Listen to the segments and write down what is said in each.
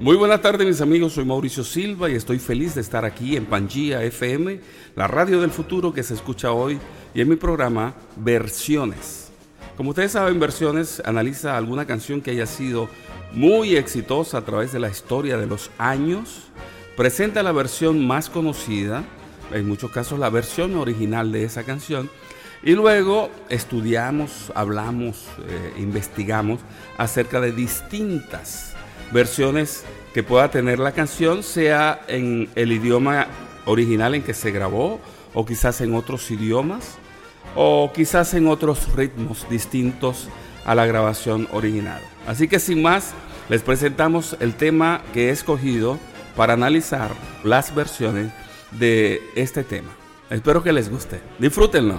Muy buenas tardes mis amigos, soy Mauricio Silva y estoy feliz de estar aquí en Pangía FM, la radio del futuro que se escucha hoy y en mi programa Versiones. Como ustedes saben, Versiones analiza alguna canción que haya sido muy exitosa a través de la historia de los años, presenta la versión más conocida, en muchos casos la versión original de esa canción, y luego estudiamos, hablamos, eh, investigamos acerca de distintas versiones que pueda tener la canción, sea en el idioma original en que se grabó, o quizás en otros idiomas, o quizás en otros ritmos distintos a la grabación original. Así que sin más, les presentamos el tema que he escogido para analizar las versiones de este tema. Espero que les guste. Disfrútenlo.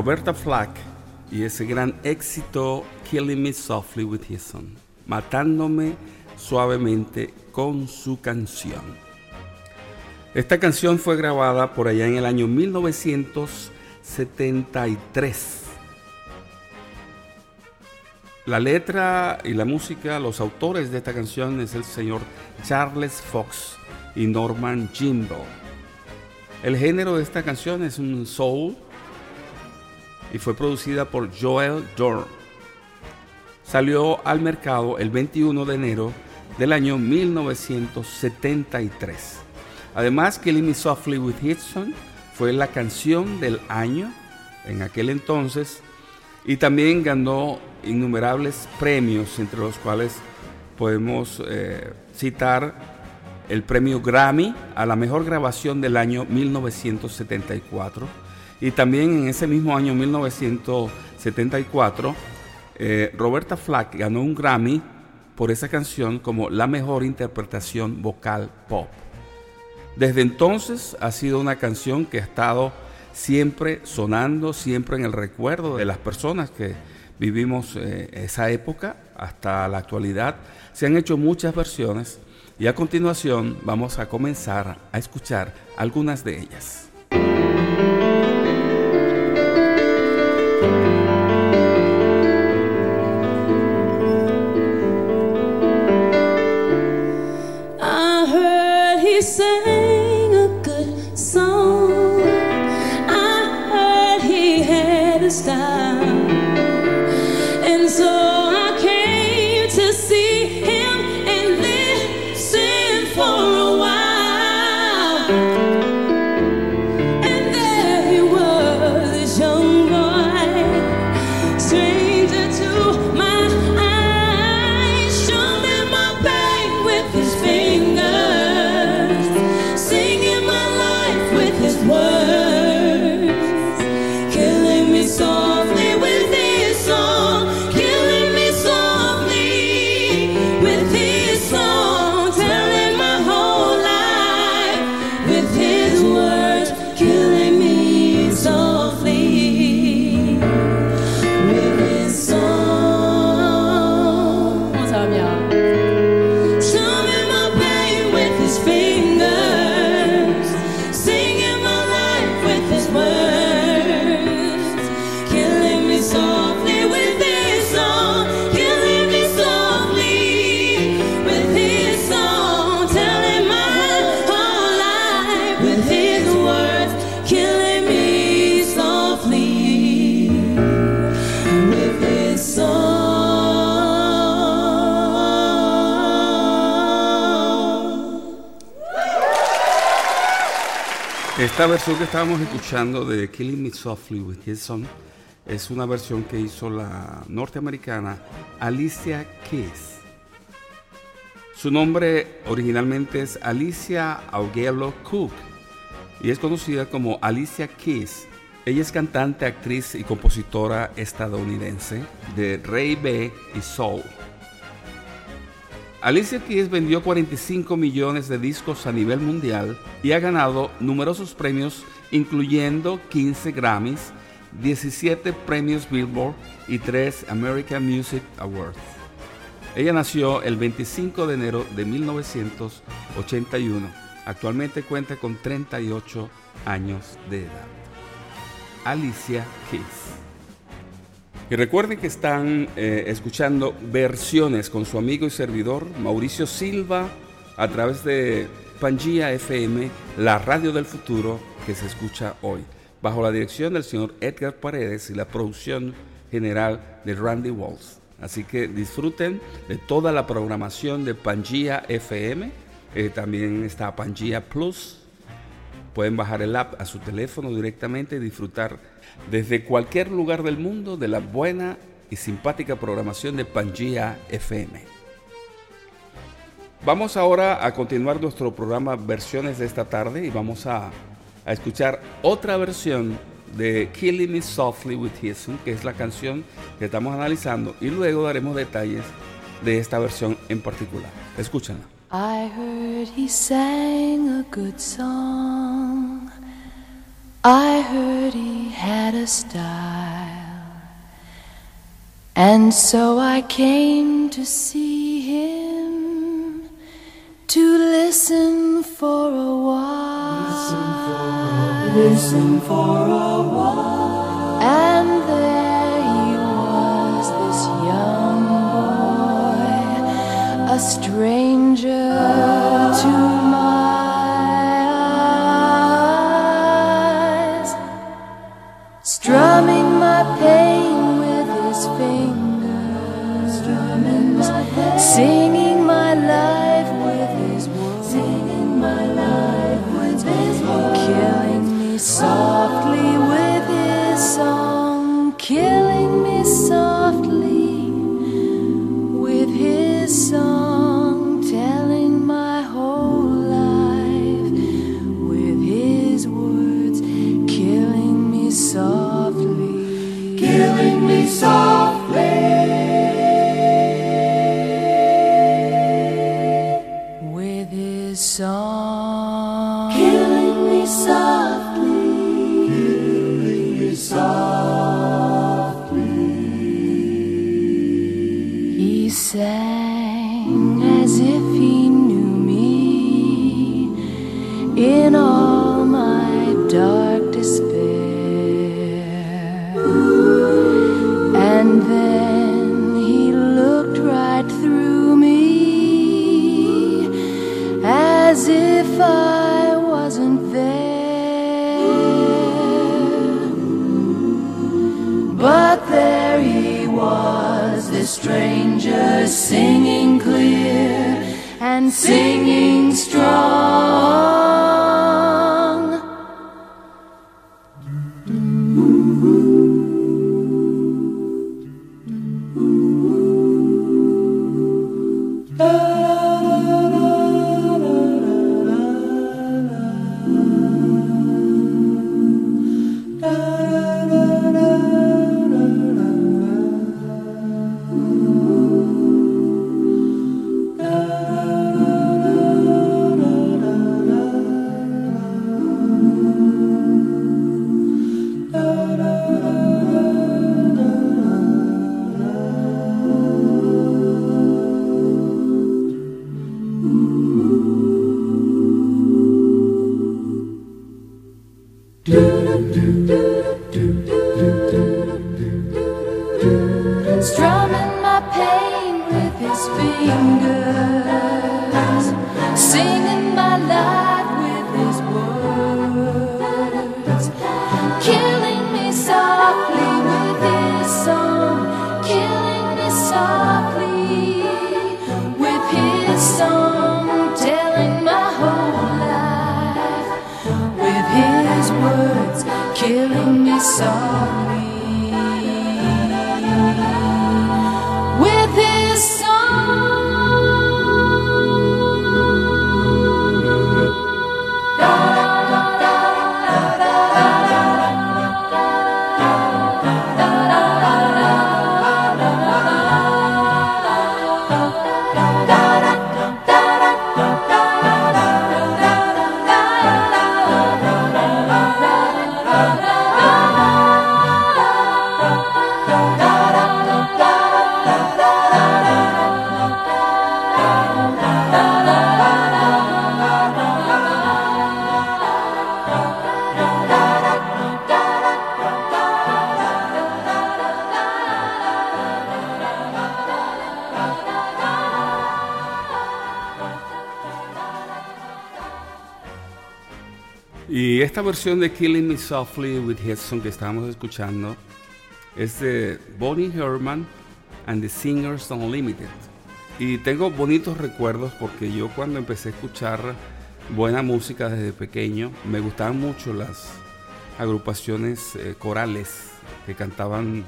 Roberta Flack y ese gran éxito Killing Me Softly with His Son, matándome suavemente con su canción. Esta canción fue grabada por allá en el año 1973. La letra y la música, los autores de esta canción es el señor Charles Fox y Norman Jimbo. El género de esta canción es un soul y fue producida por Joel Dorn. Salió al mercado el 21 de enero del año 1973. Además, Killing Me Softly with Hitson fue la canción del año en aquel entonces y también ganó innumerables premios, entre los cuales podemos eh, citar el premio Grammy a la mejor grabación del año 1974 y también en ese mismo año 1974 eh, Roberta Flack ganó un Grammy por esa canción como la mejor interpretación vocal pop. Desde entonces ha sido una canción que ha estado siempre sonando, siempre en el recuerdo de las personas que vivimos eh, esa época hasta la actualidad. Se han hecho muchas versiones y a continuación vamos a comenzar a escuchar algunas de ellas. listen. Esta versión que estábamos escuchando de Killing Me Softly with His es una versión que hizo la norteamericana Alicia Keys. Su nombre originalmente es Alicia Augello Cook y es conocida como Alicia Keys. Ella es cantante, actriz y compositora estadounidense de Ray B y Soul. Alicia Keys vendió 45 millones de discos a nivel mundial y ha ganado numerosos premios incluyendo 15 Grammys, 17 premios Billboard y 3 American Music Awards. Ella nació el 25 de enero de 1981. Actualmente cuenta con 38 años de edad. Alicia Keys. Y recuerden que están eh, escuchando versiones con su amigo y servidor Mauricio Silva a través de Pangía FM, la radio del futuro que se escucha hoy, bajo la dirección del señor Edgar Paredes y la producción general de Randy Walls. Así que disfruten de toda la programación de Pangía FM. Eh, también está Pangía Plus. Pueden bajar el app a su teléfono directamente y disfrutar desde cualquier lugar del mundo de la buena y simpática programación de Pangea FM. Vamos ahora a continuar nuestro programa Versiones de esta tarde y vamos a, escuchar otra versión de Killing Me Softly with His, que es la canción que estamos analizando, y luego daremos detalles de esta versión en particular. Escúchenla. I heard he sang a good song. I heard he had a style, and so I came to see him to listen for a while. Listen for a while. And there he was, this young boy, a stranger to esta versión de Killing Me Softly with Hudson que estábamos escuchando es de Bonnie Herman and the Singers Unlimited. Y tengo bonitos recuerdos porque yo cuando empecé a escuchar buena música desde pequeño, me gustaban mucho las agrupaciones eh, corales que cantaban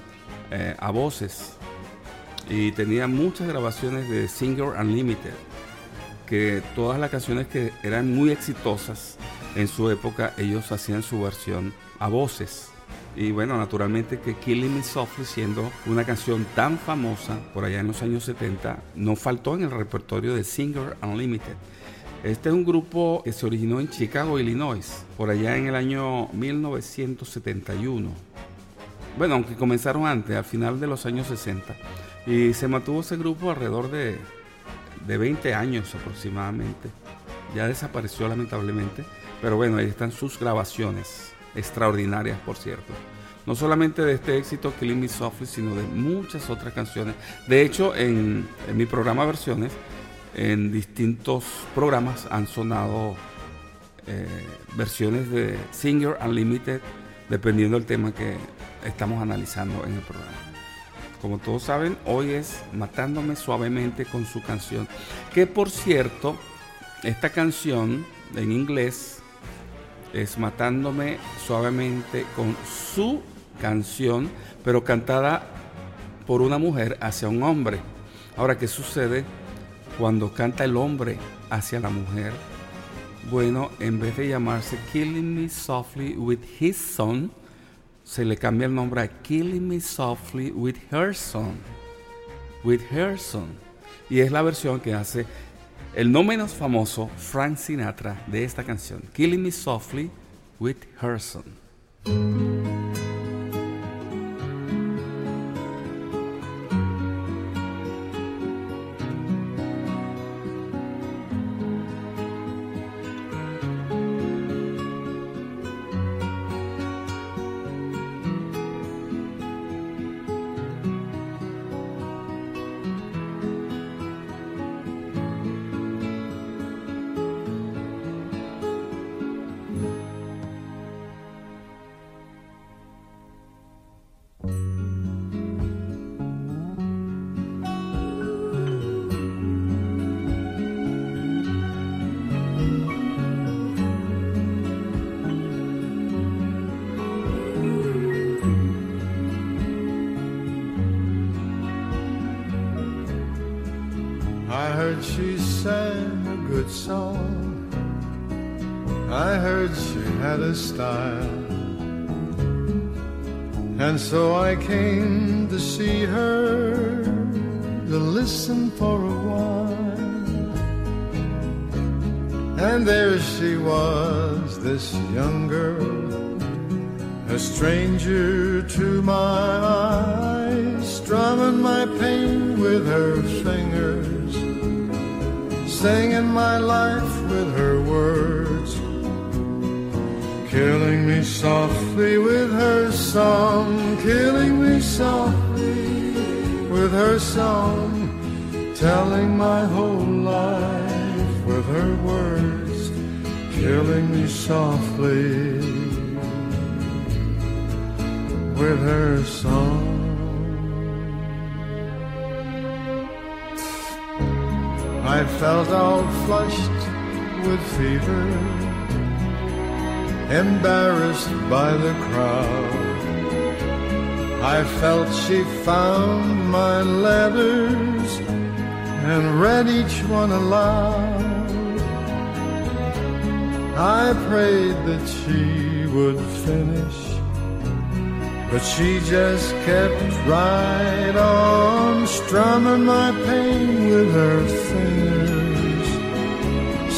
eh, a voces. Y tenía muchas grabaciones de Singer Unlimited, que todas las canciones que eran muy exitosas en su época, ellos hacían su versión a voces. Y bueno, naturalmente que Killing Me Softly, siendo una canción tan famosa por allá en los años 70, no faltó en el repertorio de Singer Unlimited. Este es un grupo que se originó en Chicago, Illinois, por allá en el año 1971. Bueno, aunque comenzaron antes, al final de los años 60. Y se mantuvo ese grupo alrededor de, de 20 años aproximadamente. Ya desapareció lamentablemente. Pero bueno, ahí están sus grabaciones, extraordinarias por cierto. No solamente de este éxito Killing Me Softly, sino de muchas otras canciones. De hecho, en, en mi programa Versiones, en distintos programas han sonado eh, versiones de Singer Unlimited, dependiendo del tema que estamos analizando en el programa. Como todos saben, hoy es Matándome suavemente con su canción, que por cierto, esta canción en inglés es Matándome suavemente con su canción, pero cantada por una mujer hacia un hombre. Ahora, ¿qué sucede? cuando canta el hombre hacia la mujer, bueno, en vez de llamarse Killing Me Softly with His Son, se le cambia el nombre a Killing Me Softly with Her Son. With Her Son. Y es la versión que hace el no menos famoso Frank Sinatra de esta canción, Killing Me Softly with Her Son. with her words, killing me softly with her song, killing me softly with her song, telling my whole life with her words, killing me softly with her song. I felt all flushed by the crowd. I felt she found my letters and read each one aloud. I prayed that she would finish, but she just kept right on strumming my pain with her fingers,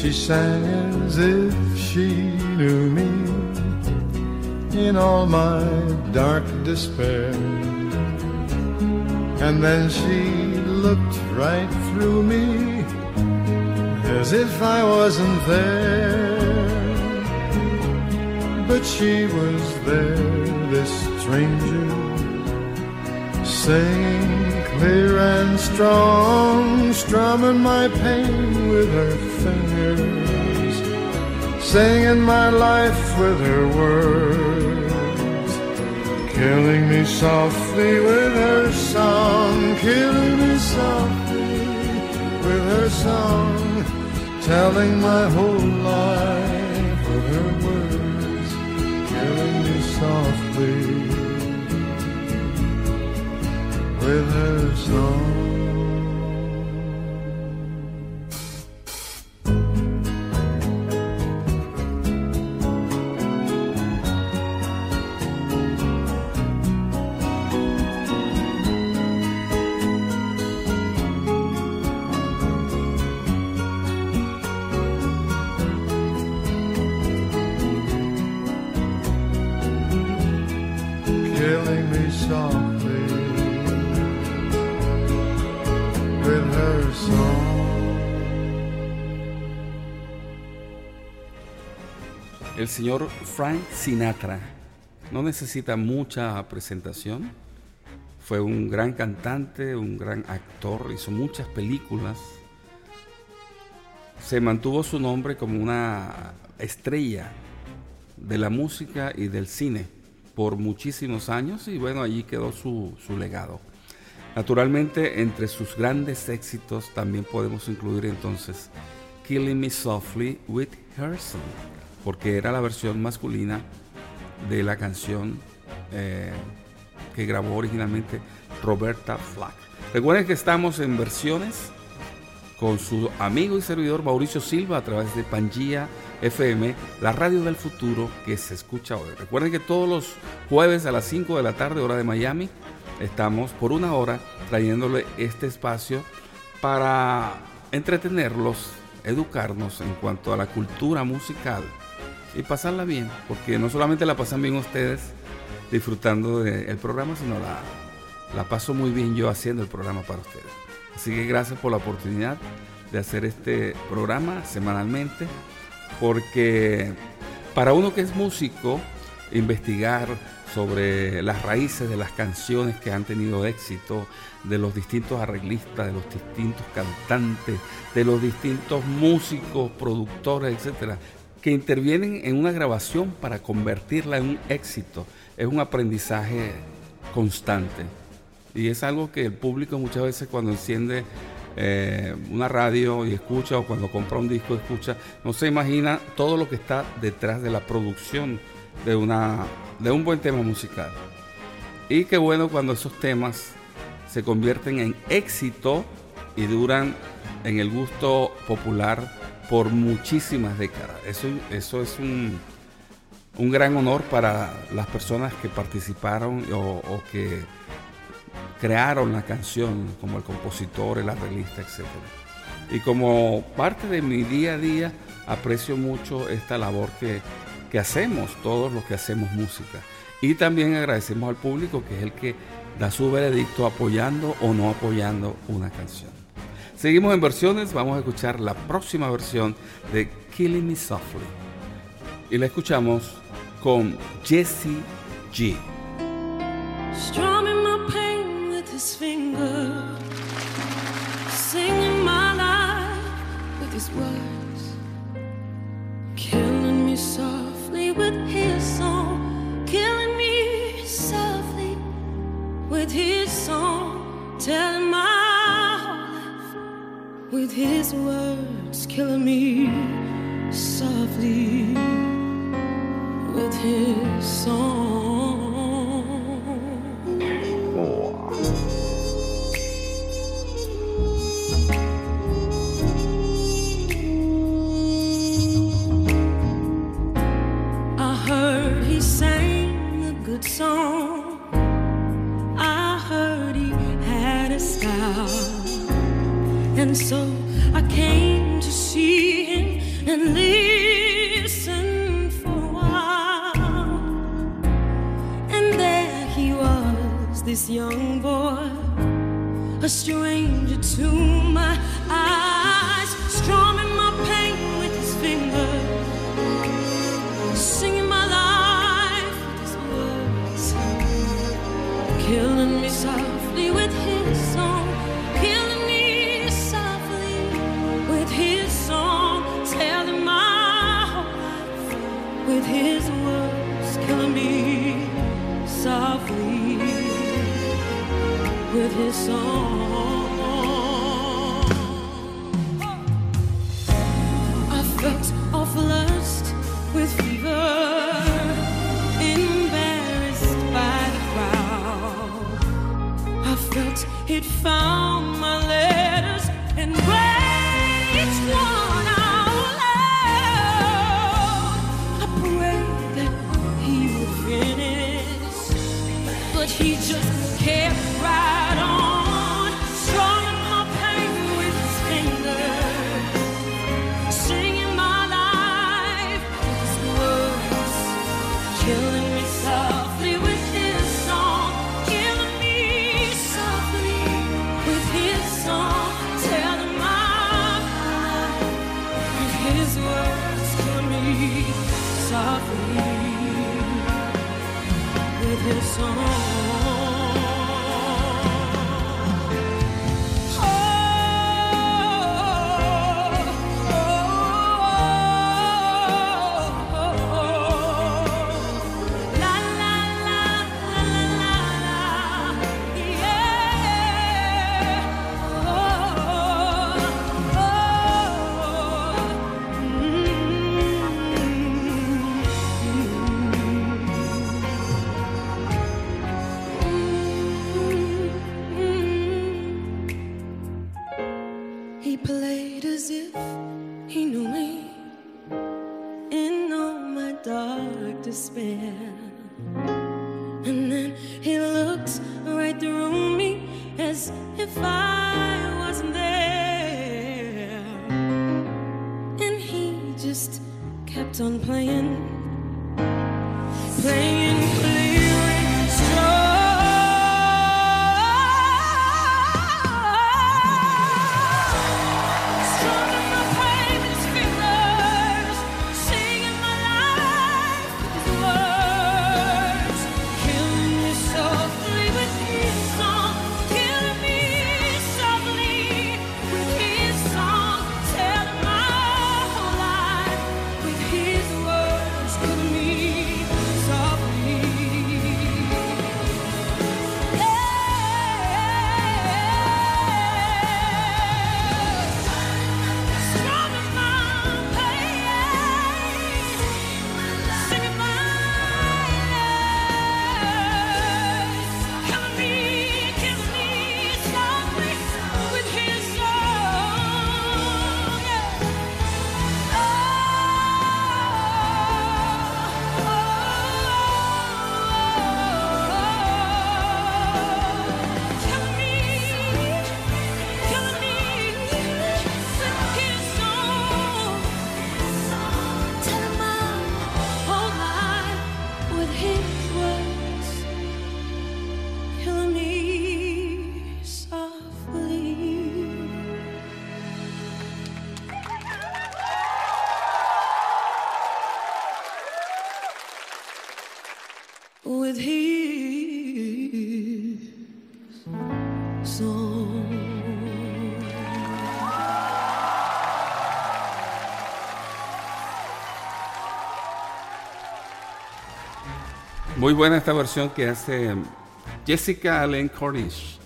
She sang as if she knew me in all my dark despair. And then she looked right through me as if I wasn't there. But she was there, this stranger, singing clear and strong, strumming my pain with her fingers, singing my life with her words Killing me softly with her song, killing me softly with her song, telling my whole life with her words killing me softly with her song. Señor Frank Sinatra no necesita mucha presentación. Fue un gran cantante, un gran actor, hizo muchas películas. Se mantuvo su nombre como una estrella de la música y del cine por muchísimos años y bueno, allí quedó su, su legado. Naturalmente, entre sus grandes éxitos también podemos incluir entonces Killing Me Softly with Harrison, porque era la versión masculina de la canción eh, que grabó originalmente Roberta Flack. Recuerden que estamos en versiones con su amigo y servidor Mauricio Silva a través de Pangía FM, la radio del futuro que se escucha hoy. Recuerden que todos los jueves a las 5 de la tarde, hora de Miami, estamos por una hora trayéndole este espacio para entretenerlos, educarnos en cuanto a la cultura musical y pasarla bien, porque no solamente la pasan bien ustedes disfrutando del programa, sino la, la paso muy bien yo haciendo el programa para ustedes. Así que gracias por la oportunidad de hacer este programa semanalmente, porque para uno que es músico, investigar sobre las raíces de las canciones que han tenido éxito, de los distintos arreglistas, de los distintos cantantes, de los distintos músicos, productores, etcétera, que intervienen en una grabación para convertirla en un éxito. Es un aprendizaje constante. Y es algo que el público muchas veces cuando enciende eh, una radio y escucha o cuando compra un disco escucha, no se imagina todo lo que está detrás de la producción de, una, de un buen tema musical. Y qué bueno cuando esos temas se convierten en éxito y duran en el gusto popular por muchísimas décadas. Eso, eso es un, un gran honor para las personas que participaron o, que crearon la canción, como el compositor, el arreglista, etc. Y como parte de mi día a día, aprecio mucho esta labor que, que hacemos, todos los que hacemos música. Y también agradecemos al público que es el que da su veredicto apoyando o no apoyando una canción. Seguimos en versiones, vamos a escuchar la próxima versión de Killing Me Softly. Y la escuchamos con Jesse G. Strumming my pain with his finger, singing my life with his words, with his words, killing me softly with his song. Muy buena esta versión que hace Jessica Allen Cornish,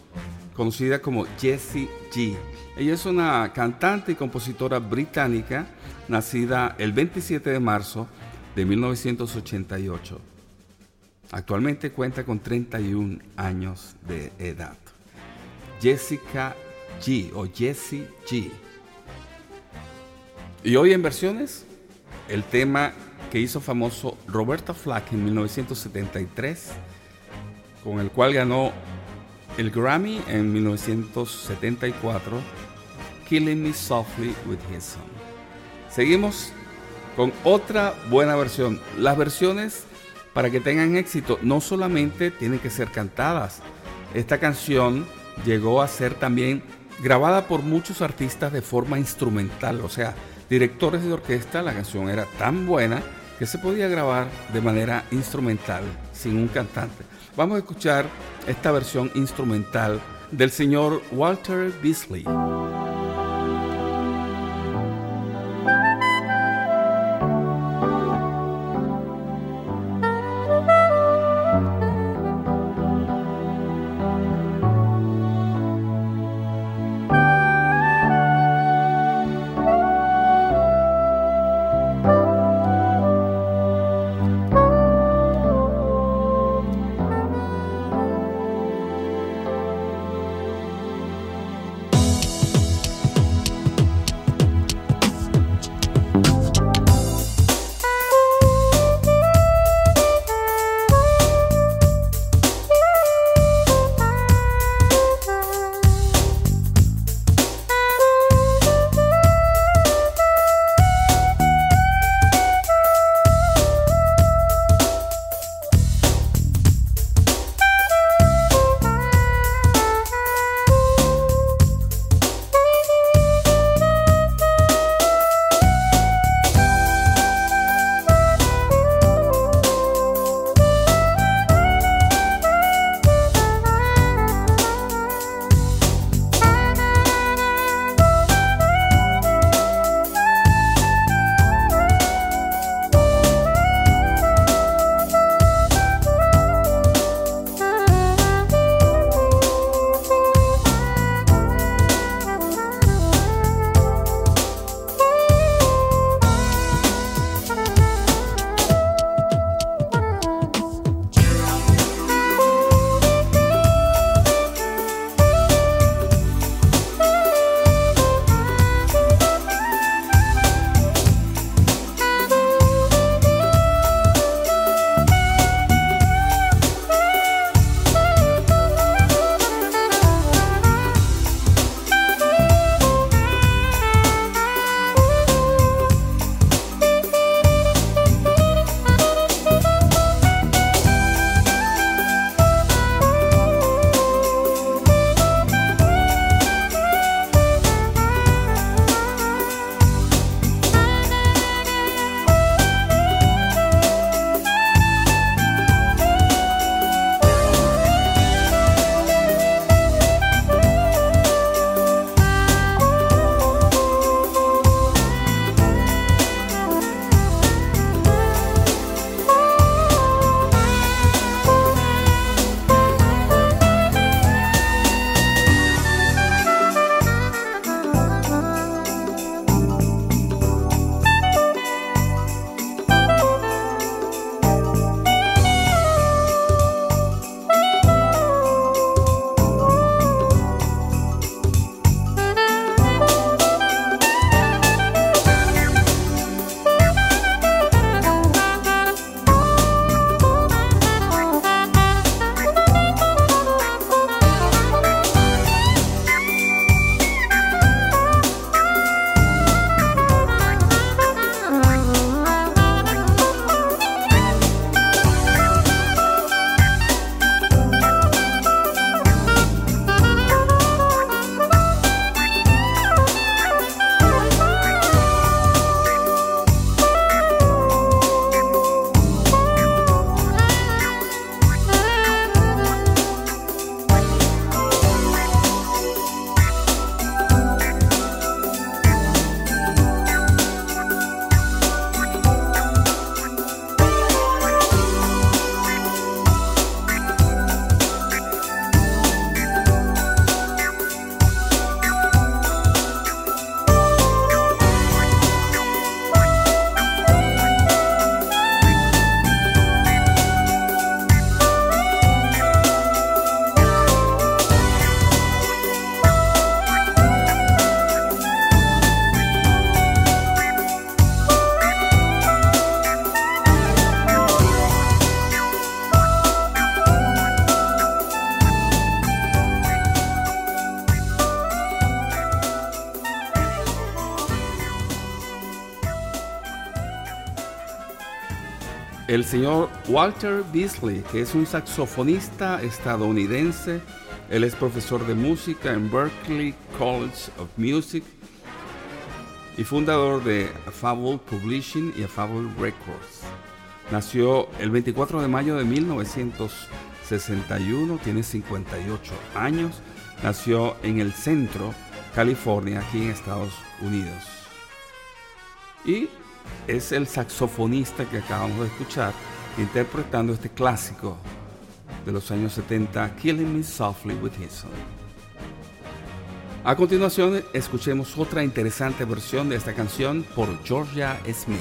conocida como Jessie G. Ella es una cantante y compositora británica nacida el 27 de marzo de 1988. Actualmente cuenta con 31 años de edad. Jessica G o Jessie G. Y hoy en versiones, el tema que hizo famoso Roberta Flack en 1973, con el cual ganó el Grammy en 1974, Killing Me Softly with His Son. Seguimos con otra buena versión. Las versiones, para que tengan éxito, no solamente tienen que ser cantadas. Esta canción llegó a ser también grabada por muchos artistas de forma instrumental, o sea, directores de orquesta, la canción era tan buena que se podía grabar de manera instrumental, sin un cantante. Vamos a escuchar esta versión instrumental del señor Walter Beasley. El señor Walter Beasley, que es un saxofonista estadounidense. Él es profesor de música en Berklee College of Music y fundador de Fable Publishing y Fable Records. Nació el 24 de mayo de 1961, tiene 58 años. Nació en el centro, California, aquí en Estados Unidos. Y es el saxofonista que acabamos de escuchar interpretando este clásico de los años 70, Killing Me Softly with His. A continuación, escuchemos otra interesante versión de esta canción por Georgia Smith.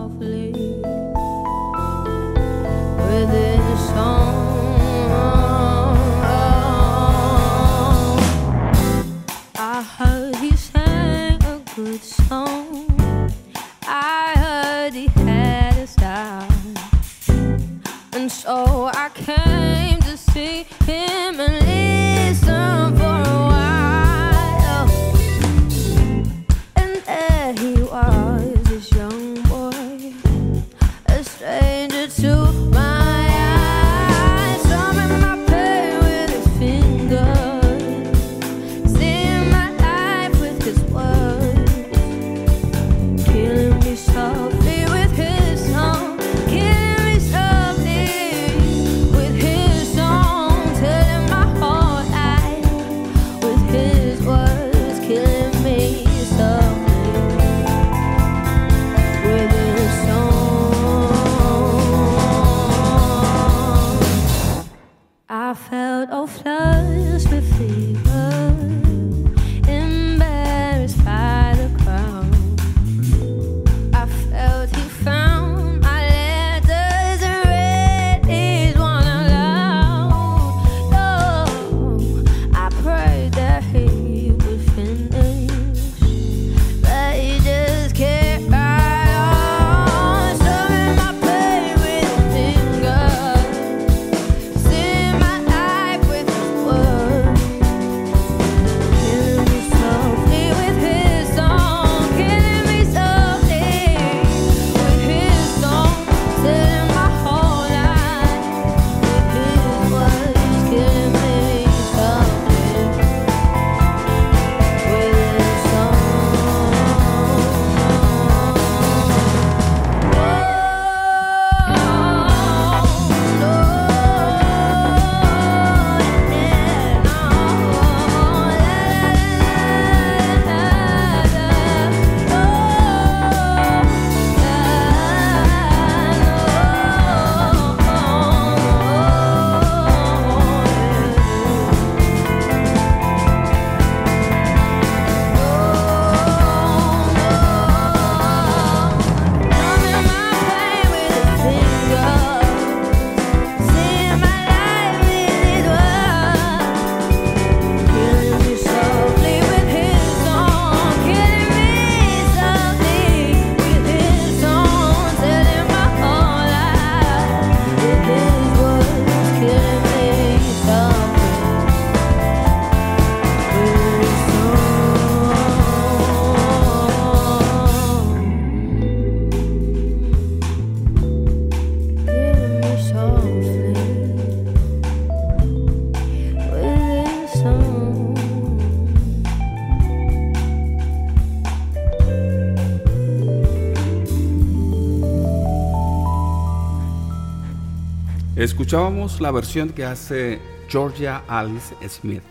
Escuchábamos la versión que hace Georgia Alice Smith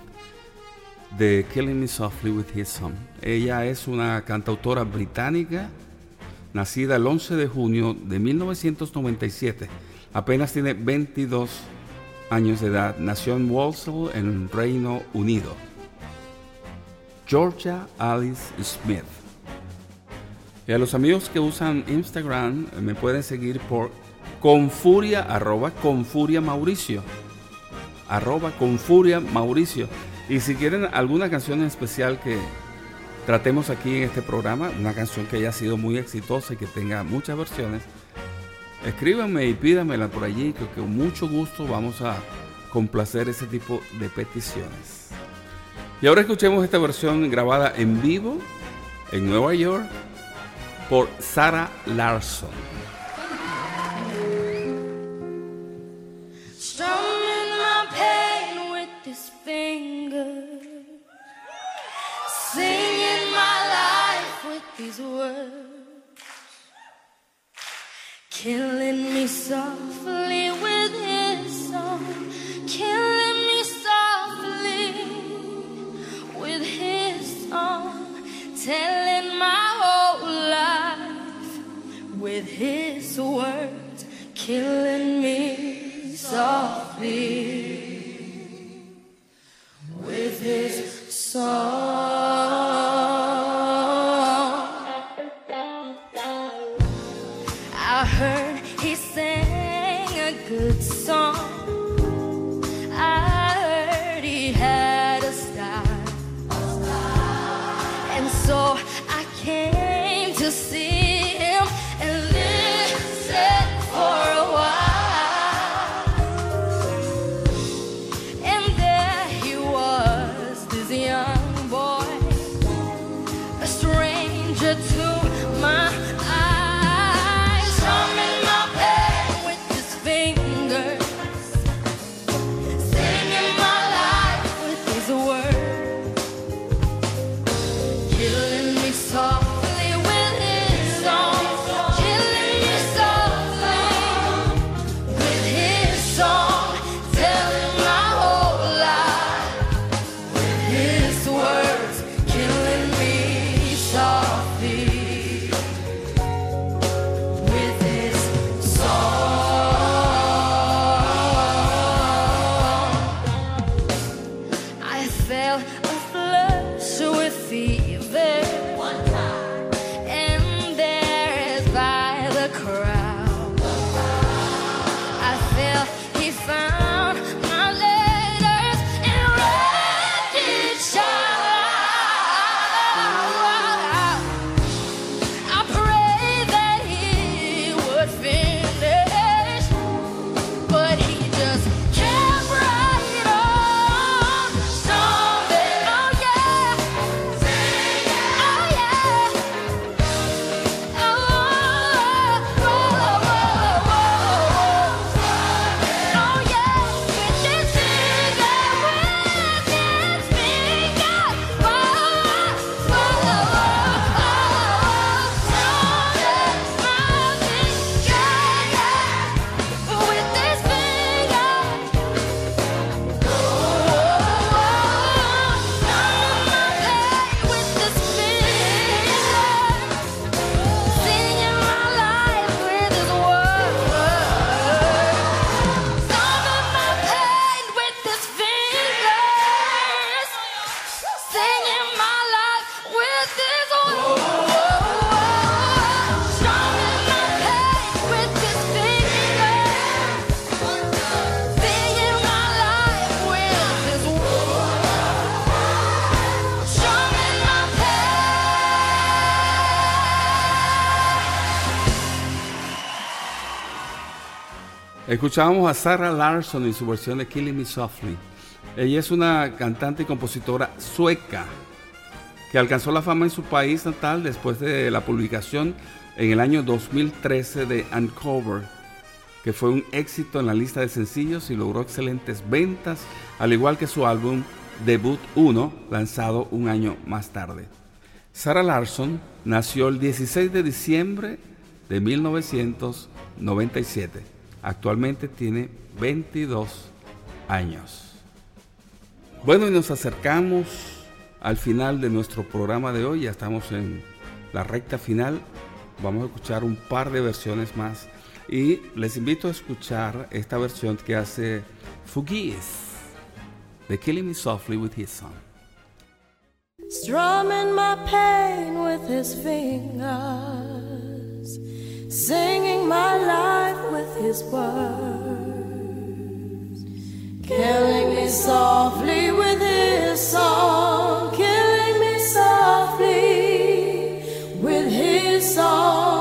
de Killing Me Softly with His Son. Ella es una cantautora británica nacida el 11 de junio de 1997. Apenas tiene 22 años de edad. Nació en Walsall, en Reino Unido. Georgia Alice Smith. Y a los amigos que usan Instagram eh, me pueden seguir por confuria, arroba confuria Mauricio. Arroba confuria Mauricio. Y si quieren alguna canción en especial que tratemos aquí en este programa, una canción que haya sido muy exitosa y que tenga muchas versiones, escríbanme y pídamela por allí, que con mucho gusto vamos a complacer ese tipo de peticiones. Y ahora escuchemos esta versión grabada en vivo en Nueva York por Sarah Larson. Singing my life with these words, killing me softly with his song, killing me softly with his song, telling my whole life with his words, killing me softly Escuchábamos a Sarah Larson en su versión de Killing Me Softly. Ella es una cantante y compositora sueca que alcanzó la fama en su país natal después de la publicación en el año 2013 de Uncover, que fue un éxito en la lista de sencillos y logró excelentes ventas, al igual que su álbum debut 1, lanzado un año más tarde. Sarah Larson nació el 16 de diciembre de 1997. Actualmente tiene 22 años. Bueno, y nos acercamos al final de nuestro programa de hoy. Ya estamos en la recta final. Vamos a escuchar un par de versiones más. Y les invito a escuchar esta versión que hace Fugis de Killing Me Softly with His Son. Strumming my pain with his finger. singing my life with his words, killing me softly with his song, killing me softly with his song.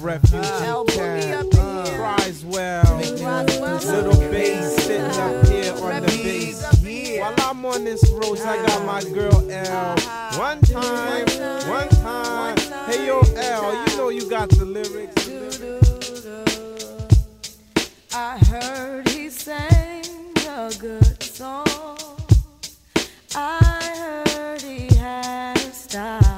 refuge uh. Uh, little sitting up here on the. While I'm on this road, I got my ah. girl L. Uh-huh. One time, one time. Hey yo L, you know you got the lyrics. I heard he sang a good song. I heard he had a style.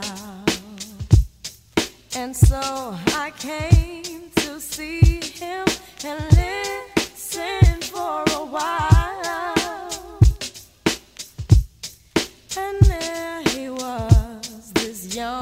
And so I came to see him and listen for a while. And there he was, this young.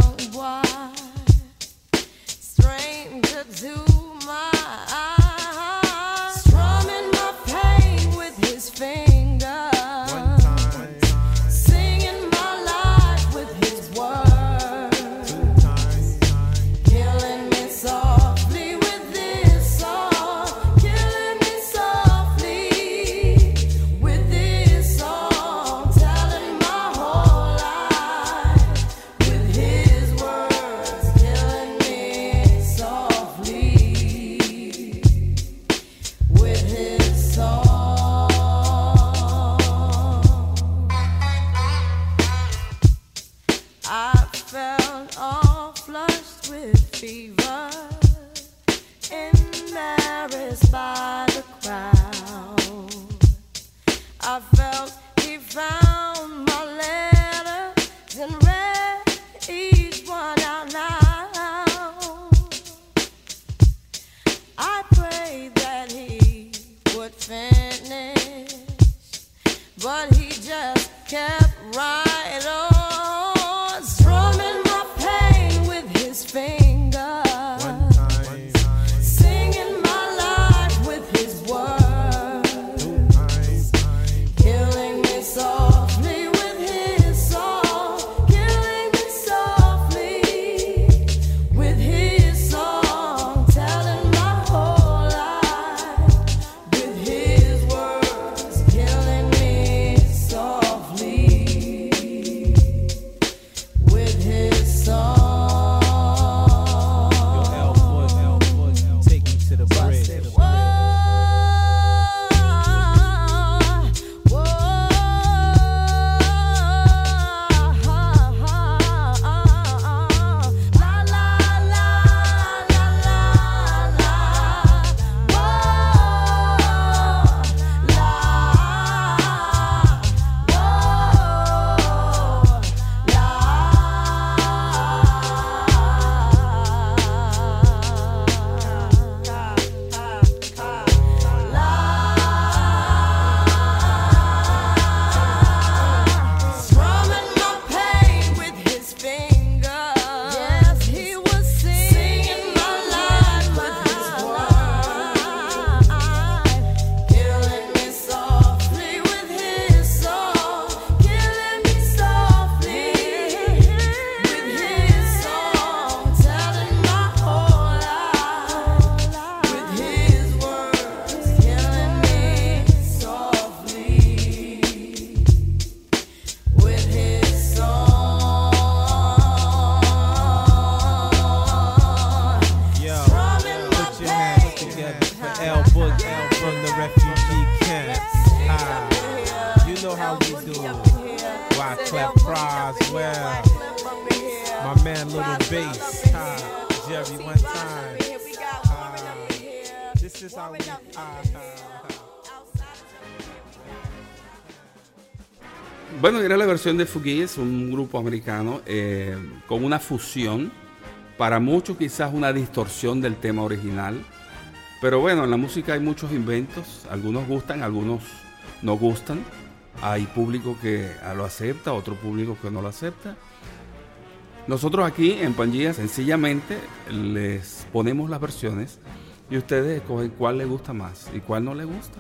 de Fugi es un grupo americano eh, con una fusión, para muchos quizás una distorsión del tema original. Pero bueno, en la música hay muchos inventos, algunos gustan, algunos no gustan. Hay público que ah, lo acepta, otro público que no lo acepta. Nosotros aquí en Pangía sencillamente les ponemos las versiones y ustedes escogen cuál les gusta más y cuál no les gusta.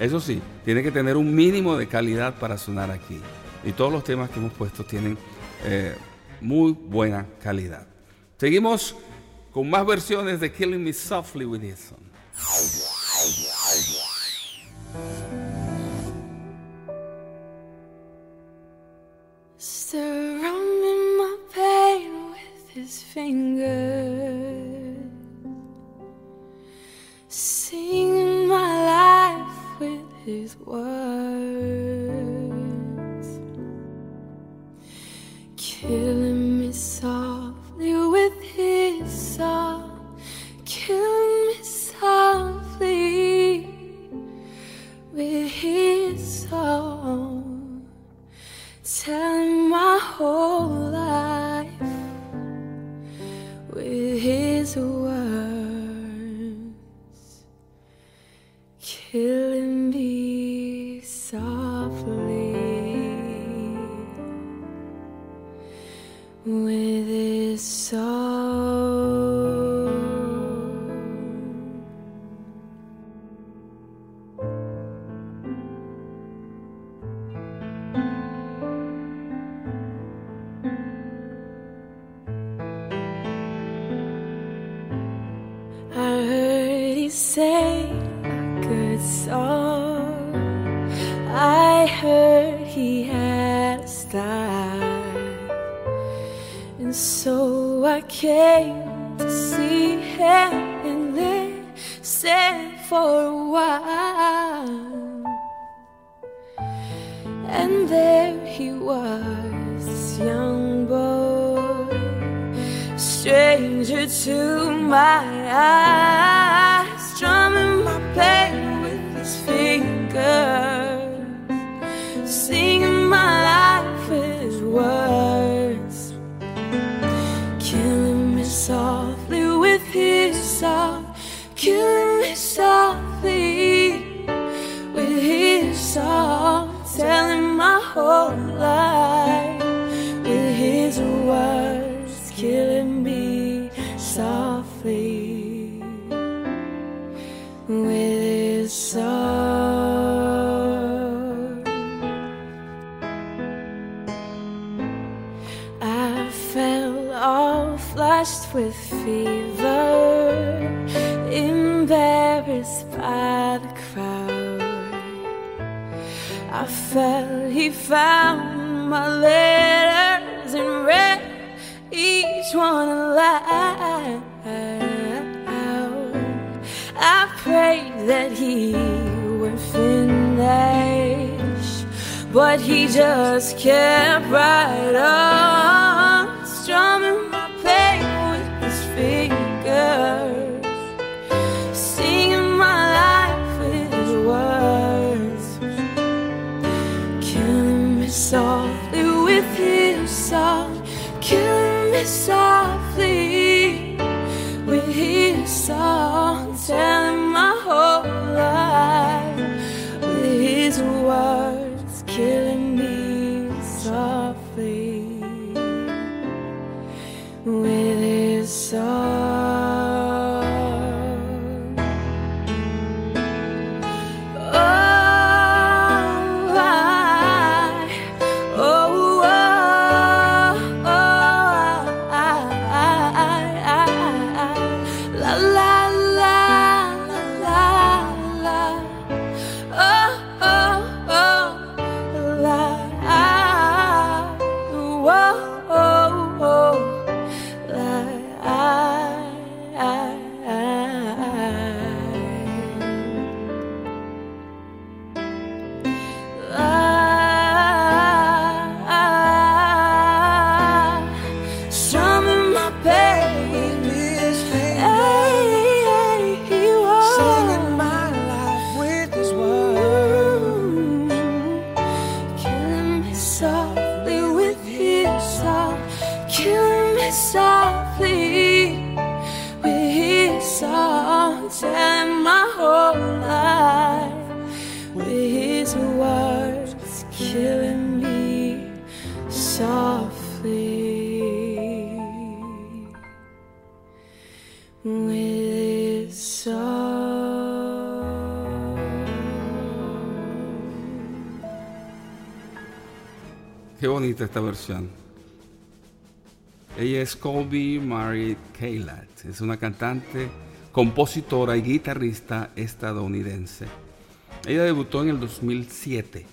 Eso sí, tiene que tener un mínimo de calidad para sonar aquí. Y todos los temas que hemos puesto tienen eh, muy buena calidad. Seguimos con más versiones de Killing Me Softly with His Surrounding my pain with his fingers, singing my life with his words, but he just kept right on Esta versión. Ella es Colby Mary Kaylat. Es una cantante, compositora y guitarrista estadounidense. Ella debutó en el 2007.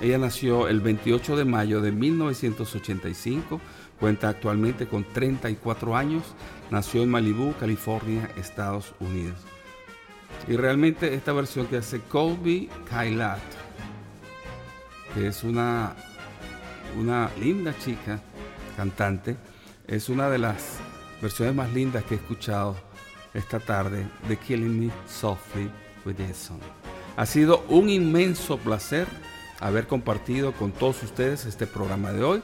Ella nació el 28 de mayo de 1985. Cuenta actualmente con 34 años. Nació en Malibu, California, Estados Unidos. Y realmente esta versión que hace Colby Kailat, que es una, una linda chica cantante, es una de las versiones más lindas que he escuchado esta tarde de Killing Me Softly with Jason. Ha sido un inmenso placer haber compartido con todos ustedes este programa de hoy.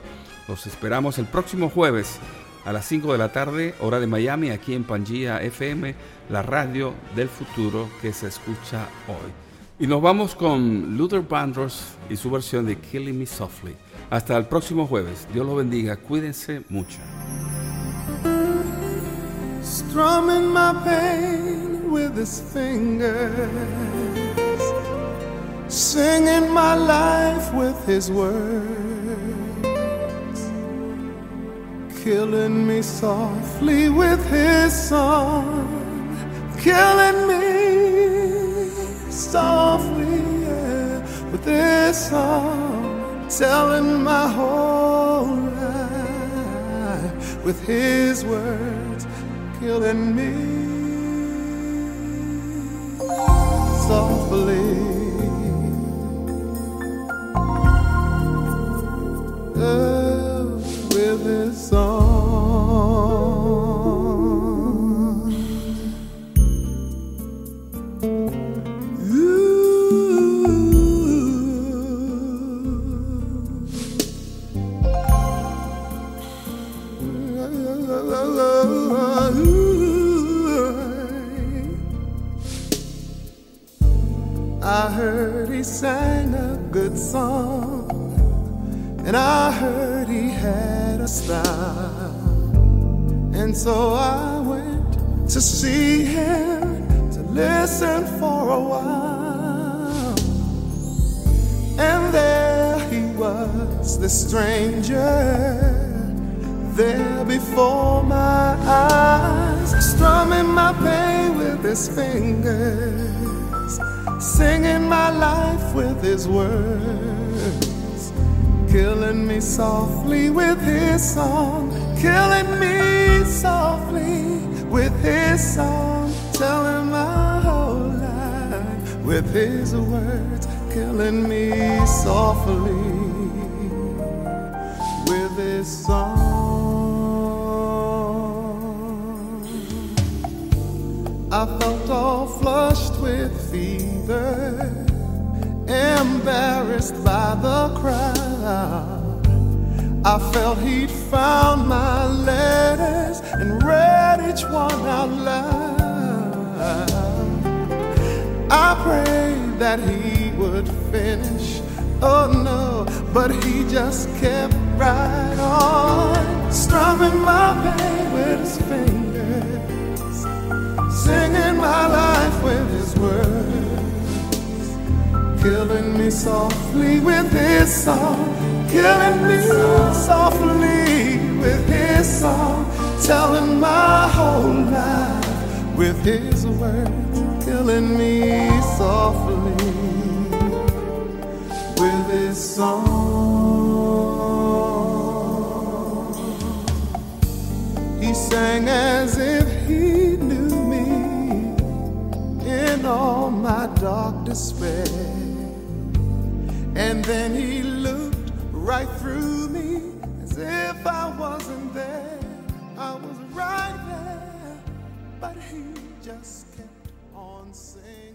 Los esperamos el próximo jueves a las 5 de la tarde, hora de Miami, aquí en Pangía FM, la radio del futuro que se escucha hoy. Y nos vamos con Luther Vandross y su versión de Killing Me Softly. Hasta el próximo jueves. Dios los bendiga. Cuídense mucho. strumming my pain with his fingers, singing my life with his words, killing me softly with his song, killing me softly yeah, with his song, telling my whole life with his words killing me softly. Oh, sang a good song, and I heard he had a style. And so I went to see him to listen for a while. And there he was, the stranger, there before my eyes, strumming my pain with his fingers, singing my life with his words, killing me softly with his song, killing me softly with his song, telling my whole life with his words, killing me softly with his song. I felt all flushed with fever, embarrassed by the crowd. I felt he'd found my letters and read each one out loud. I prayed that he would finish. Oh no, but he just kept right on, strumming my pain with his fingers, singing my life with his words, killing me softly with his song, killing me softly with his song, telling my whole life with his words, killing me softly with his song. He sang as if he knew all my dark despair. And then he looked right through me as if I wasn't there. I was right there, but he just kept on singing.